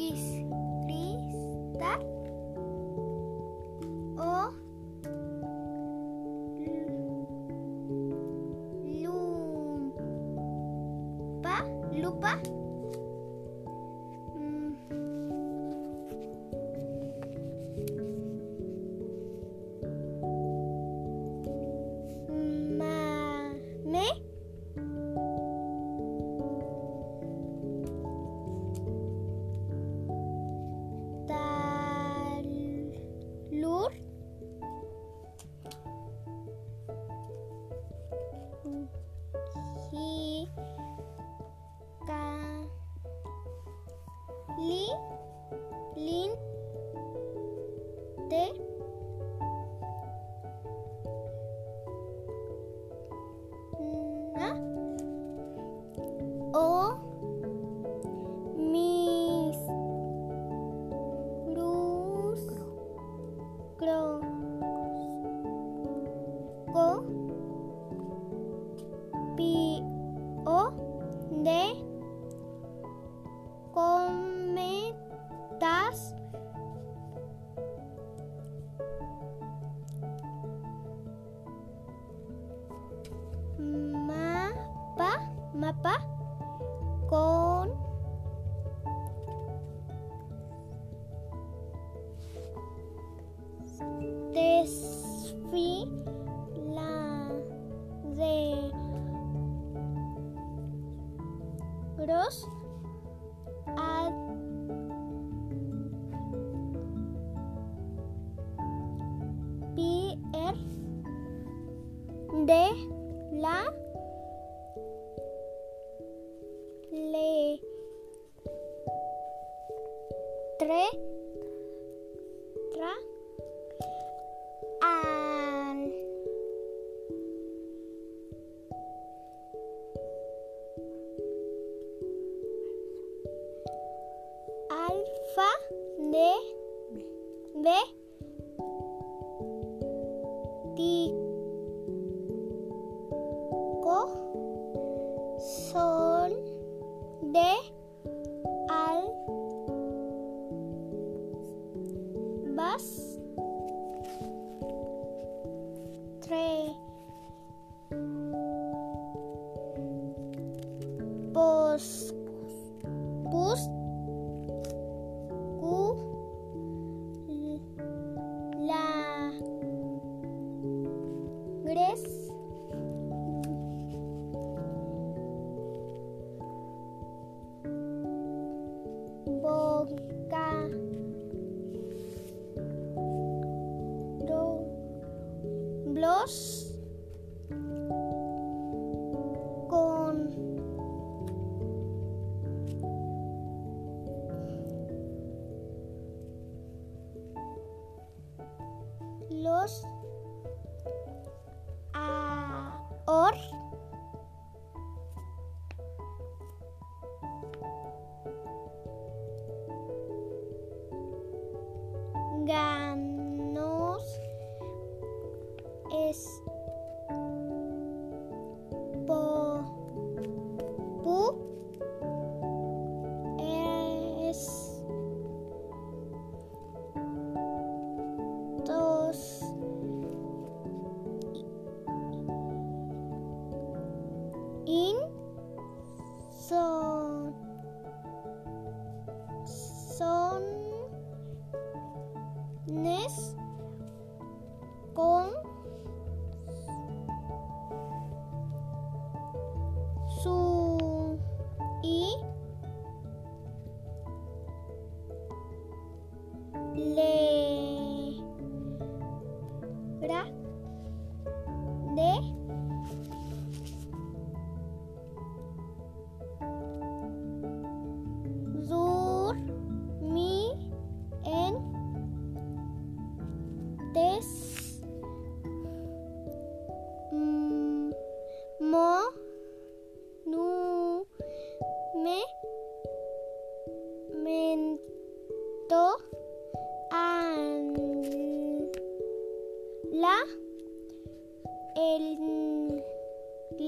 kiss desfila de gros pier de la le tre de sol de al vas tre pos boca do in son son nes con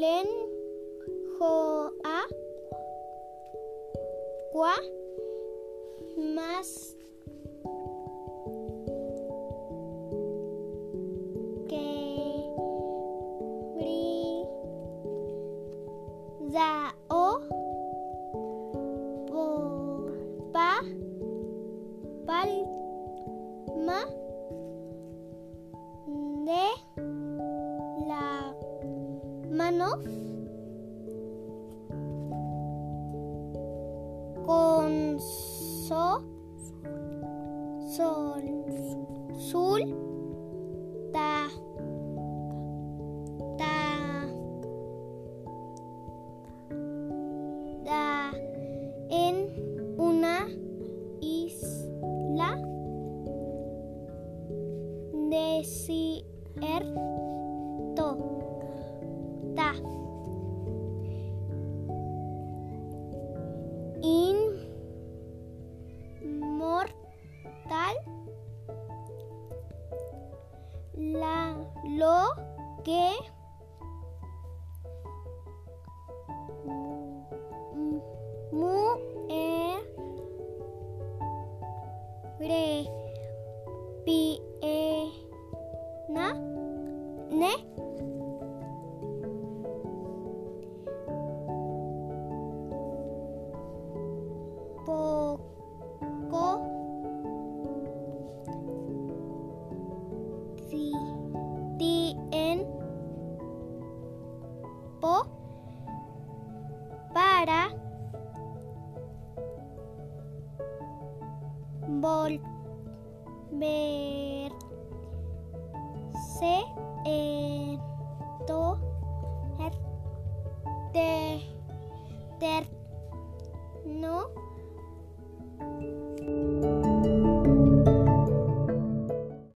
len jo a qua más con so, sol, sul, ta, ta, da, en una isla desierto. Lo que mu er re pi e na se eh, to